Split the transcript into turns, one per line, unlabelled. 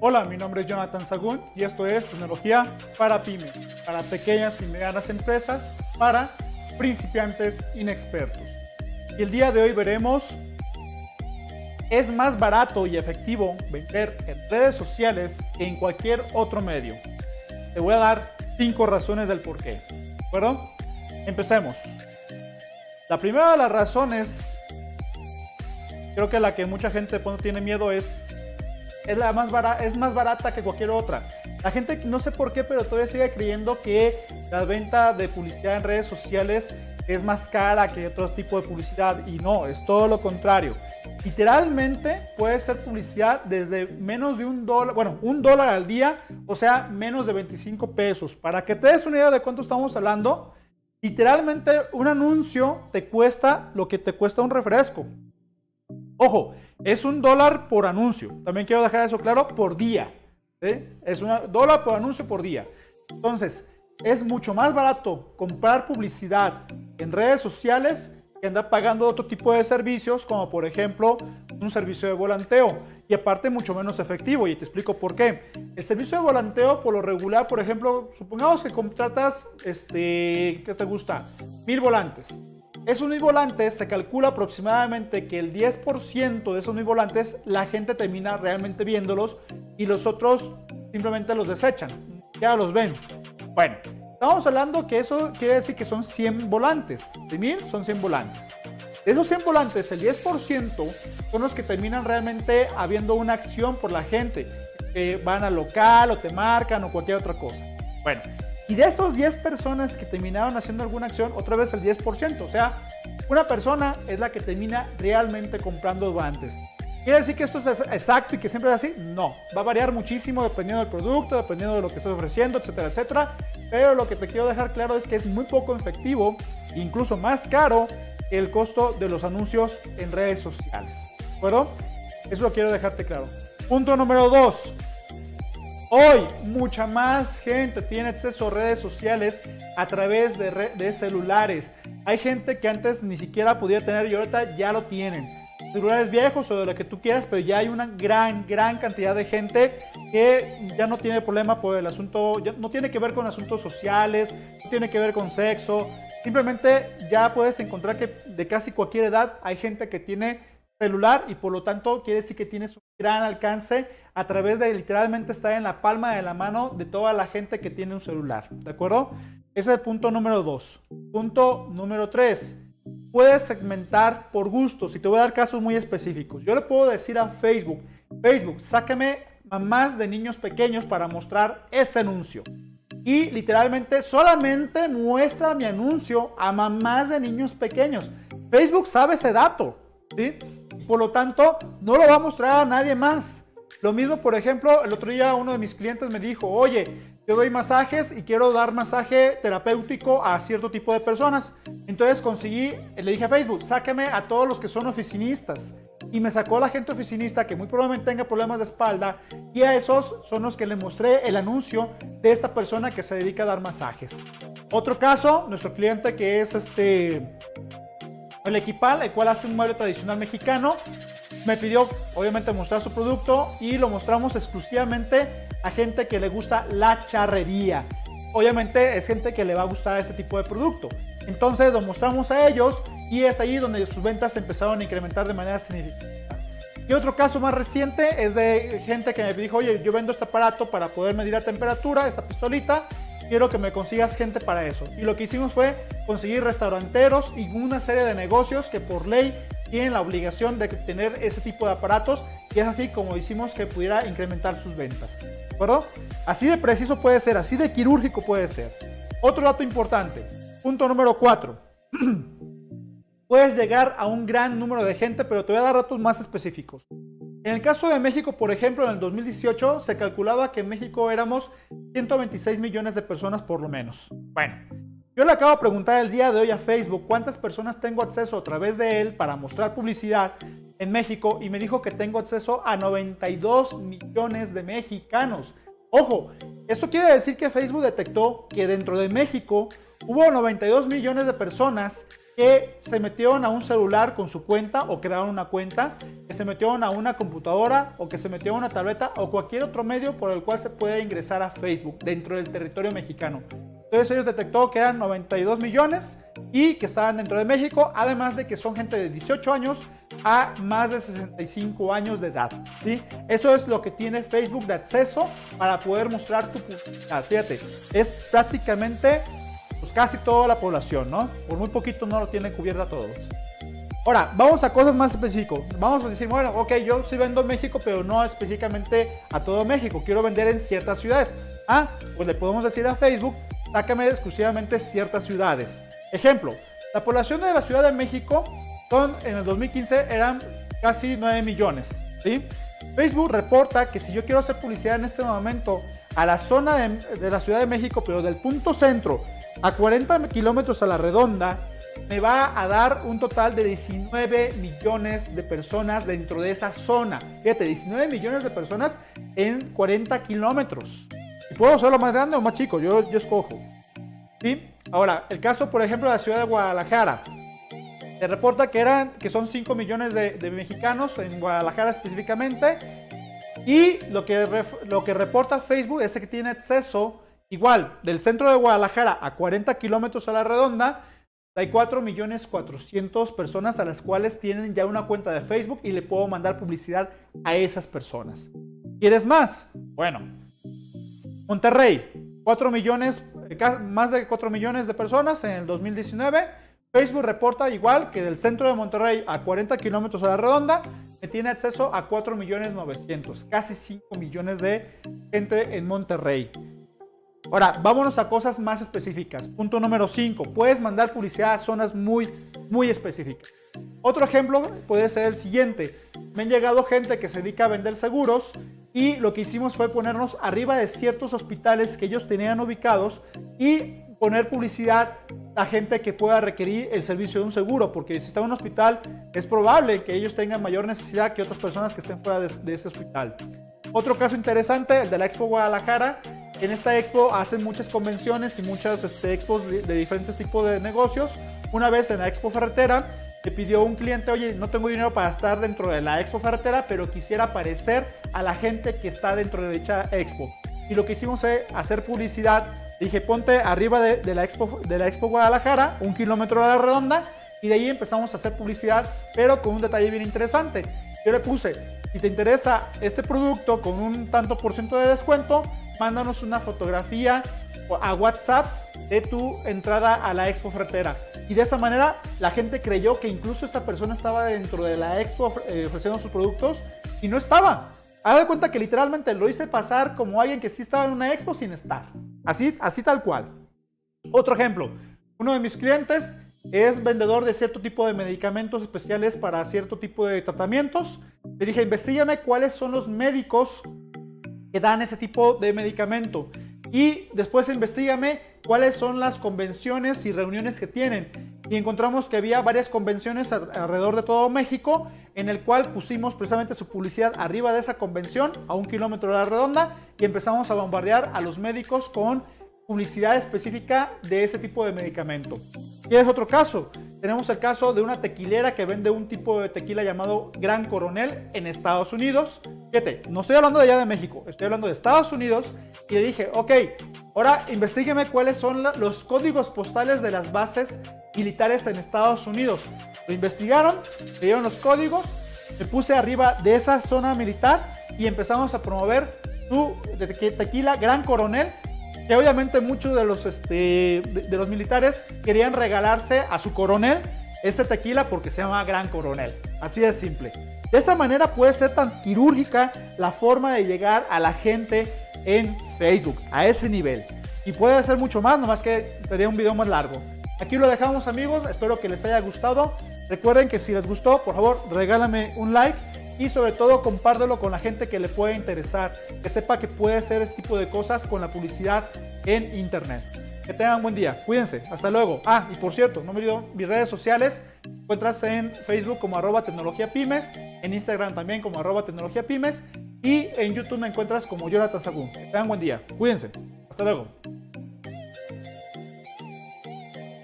Hola, mi nombre es Jonathan Sagún y esto es Tecnología para Pymes, para pequeñas y medianas empresas, para principiantes inexpertos. Y el día de hoy veremos, es más barato y efectivo vender en redes sociales que en cualquier otro medio. Te voy a dar cinco razones del por qué. ¿De acuerdo? Empecemos. La primera de las razones, creo que la que mucha gente tiene miedo es es, la más barata, es más barata que cualquier otra. La gente, no sé por qué, pero todavía sigue creyendo que la venta de publicidad en redes sociales es más cara que otro tipo de publicidad. Y no, es todo lo contrario. Literalmente puede ser publicidad desde menos de un dólar, bueno, un dólar al día, o sea, menos de 25 pesos. Para que te des una idea de cuánto estamos hablando, literalmente un anuncio te cuesta lo que te cuesta un refresco. Ojo, es un dólar por anuncio. También quiero dejar eso claro, por día. Es un dólar por anuncio por día. Entonces, es mucho más barato comprar publicidad en redes sociales que andar pagando otro tipo de servicios, como por ejemplo un servicio de volanteo. Y aparte mucho menos efectivo, y te explico por qué. El servicio de volanteo, por lo regular, por ejemplo, supongamos que contratas, este, ¿qué te gusta? Mil volantes. Esos mil volantes se calcula aproximadamente que el 10% de esos mil volantes la gente termina realmente viéndolos y los otros simplemente los desechan. Ya los ven. Bueno, estamos hablando que eso quiere decir que son 100 volantes. De mil son 100 volantes. De esos 100 volantes, el 10% son los que terminan realmente habiendo una acción por la gente. Que van al local o te marcan o cualquier otra cosa. Bueno, y de esos 10 personas que terminaron haciendo alguna acción, otra vez el 10%. O sea, una persona es la que termina realmente comprando guantes. ¿Quiere decir que esto es exacto y que siempre es así? No, va a variar muchísimo dependiendo del producto, dependiendo de lo que estás ofreciendo, etcétera, etcétera. Pero lo que te quiero dejar claro es que es muy poco efectivo, incluso más caro el costo de los anuncios en redes sociales. ¿De acuerdo? Eso lo quiero dejarte claro. Punto número 2. Hoy mucha más gente tiene acceso a redes sociales a través de, celulares. Hay gente que antes ni siquiera podía tener y ahorita ya lo tienen. Celulares viejos o de lo que tú quieras, pero ya hay una gran, gran cantidad de gente que ya no tiene problema por el asunto, ya no tiene que ver con asuntos sociales, no tiene que ver con sexo. Simplemente ya puedes encontrar que de casi cualquier edad hay gente que tiene celular y por lo tanto quiere decir que tienes un gran alcance a través de literalmente estar en la palma de la mano de toda la gente que tiene un celular. ¿De acuerdo? Ese es el punto número dos. Punto número tres. Puedes segmentar por gustos y te voy a dar casos muy específicos. Yo le puedo decir a Facebook, Facebook, sáqueme mamás de niños pequeños para mostrar este anuncio. Y literalmente solamente muestra mi anuncio a mamás de niños pequeños. Facebook sabe ese dato. ¿sí? Por lo tanto, no lo va a mostrar a nadie más. Lo mismo, por ejemplo, el otro día uno de mis clientes me dijo, oye, yo doy masajes y quiero dar masaje terapéutico a cierto tipo de personas. Entonces conseguí, le dije a Facebook, sáqueme a todos los que son oficinistas. Y me sacó la gente oficinista que muy probablemente tenga problemas de espalda. Y a esos son los que le mostré el anuncio de esta persona que se dedica a dar masajes. Otro caso, nuestro cliente que es este el Equipal, el cual hace un mueble tradicional mexicano. Me pidió, obviamente, mostrar su producto y lo mostramos exclusivamente a gente que le gusta la charrería. Obviamente es gente que le va a gustar este tipo de producto. Entonces lo mostramos a ellos y es ahí donde sus ventas empezaron a incrementar de manera significativa. Y otro caso más reciente es de gente que me dijo, oye, yo vendo este aparato para poder medir la temperatura, esta pistolita, quiero que me consigas gente para eso. Y lo que hicimos fue conseguir restauranteros y una serie de negocios que por ley tienen la obligación de tener ese tipo de aparatos y es así como hicimos que pudiera incrementar sus ventas. ¿De acuerdo? Así de preciso puede ser, así de quirúrgico puede ser. Otro dato importante, punto número 4. Puedes llegar a un gran número de gente, pero te voy a dar datos más específicos. En el caso de México, por ejemplo, en el 2018 se calculaba que en México éramos 126 millones de personas por lo menos. Bueno, yo le acabo de preguntar el día de hoy a Facebook cuántas personas tengo acceso a través de él para mostrar publicidad en México y me dijo que tengo acceso a 92 millones de mexicanos. Ojo, esto quiere decir que Facebook detectó que dentro de México hubo 92 millones de personas que se metieron a un celular con su cuenta o crearon una cuenta, que se metieron a una computadora o que se metieron a una tableta o cualquier otro medio por el cual se puede ingresar a Facebook dentro del territorio mexicano. Entonces ellos detectó que eran 92 millones y que estaban dentro de México, además de que son gente de 18 años a más de 65 años de edad. ¿sí? Eso es lo que tiene Facebook de acceso para poder mostrar tu publicidad. Fíjate, es prácticamente pues casi toda la población, ¿no? Por muy poquito no lo tienen cubierta todos. Ahora, vamos a cosas más específicas. Vamos a decir, bueno, ok, yo sí vendo en México, pero no específicamente a todo México. Quiero vender en ciertas ciudades. Ah, pues le podemos decir a Facebook, sácame exclusivamente ciertas ciudades. Ejemplo, la población de la Ciudad de México en el 2015 eran casi 9 millones. ¿sí? Facebook reporta que si yo quiero hacer publicidad en este momento a la zona de la Ciudad de México, pero del punto centro a 40 kilómetros a la redonda, me va a dar un total de 19 millones de personas dentro de esa zona. Fíjate, 19 millones de personas en 40 kilómetros. Y puedo hacerlo más grande o más chico, yo, yo escojo. ¿Sí? Ahora, el caso, por ejemplo, de la ciudad de Guadalajara. Se reporta que, eran, que son 5 millones de, de mexicanos en Guadalajara específicamente. Y lo que, lo que reporta Facebook es que tiene acceso Igual, del centro de Guadalajara a 40 kilómetros a la redonda, hay 4 millones 400 personas a las cuales tienen ya una cuenta de Facebook y le puedo mandar publicidad a esas personas. ¿Quieres más? Bueno, Monterrey, 4 millones, más de 4 millones de personas en el 2019. Facebook reporta igual que del centro de Monterrey a 40 kilómetros a la redonda, que tiene acceso a 4 millones 900, casi 5 millones de gente en Monterrey. Ahora, vámonos a cosas más específicas. Punto número 5. Puedes mandar publicidad a zonas muy, muy específicas. Otro ejemplo puede ser el siguiente. Me han llegado gente que se dedica a vender seguros y lo que hicimos fue ponernos arriba de ciertos hospitales que ellos tenían ubicados y poner publicidad a gente que pueda requerir el servicio de un seguro, porque si está en un hospital es probable que ellos tengan mayor necesidad que otras personas que estén fuera de, de ese hospital. Otro caso interesante, el de la Expo Guadalajara, en esta expo hacen muchas convenciones y muchas este, expos de, diferentes tipos de negocios. Una vez en la expo ferretera, te pidió un cliente, oye, no tengo dinero para estar dentro de la expo ferretera, pero quisiera aparecer a la gente que está dentro de dicha expo. Y lo que hicimos fue hacer publicidad. Dije, ponte arriba de, la, expo, de la expo Guadalajara, un kilómetro a la redonda, y de ahí empezamos a hacer publicidad, pero con un detalle bien interesante. Yo le puse, si te interesa este producto con un tanto por ciento de descuento, mándanos una fotografía a WhatsApp de tu entrada a la expo fretera. Y de esa manera la gente creyó que incluso esta persona estaba dentro de la expo eh, ofreciendo sus productos y no estaba. Haz de cuenta que literalmente lo hice pasar como alguien que sí estaba en una expo sin estar. Así, así tal cual. Otro ejemplo. Uno de mis clientes es vendedor de cierto tipo de medicamentos especiales para cierto tipo de tratamientos. Le dije, investigame cuáles son los médicos que dan ese tipo de medicamento. Y después investigame cuáles son las convenciones y reuniones que tienen. Y encontramos que había varias convenciones alrededor de todo México, en el cual pusimos precisamente su publicidad arriba de esa convención, a un kilómetro de la redonda, y empezamos a bombardear a los médicos con publicidad específica de ese tipo de medicamento. Y es otro caso. Tenemos el caso de una tequilera que vende un tipo de tequila llamado Gran Coronel en Estados Unidos. Fíjate, no estoy hablando de allá de México, estoy hablando de Estados Unidos. Y le dije, ok, ahora investigueme cuáles son los códigos postales de las bases militares en Estados Unidos. Lo investigaron, le dieron los códigos, me puse arriba de esa zona militar y empezamos a promover su tequila Gran Coronel que obviamente muchos de los, este, de, los militares querían regalarse a su coronel ese tequila porque se llama Gran Coronel. Así de simple. De esa manera puede ser tan quirúrgica la forma de llegar a la gente en Facebook, a ese nivel. Y puede ser mucho más, nomás que sería un video más largo. Aquí lo dejamos amigos, espero que les haya gustado. Recuerden que si les gustó, por favor, regálame un like y sobre todo compártelo con la gente que le pueda interesar, que sepa que puede hacer este tipo de cosas con la publicidad en internet. Que tengan buen día, cuídense, hasta luego. Ah, y por cierto, no me olvido, mis redes sociales, encuentras en Facebook como arroba tecnología pymes, en Instagram también como arroba tecnología pymes, Y en YouTube me encuentras como Jonathan Sagún. Tengan buen día. Cuídense. Hasta luego.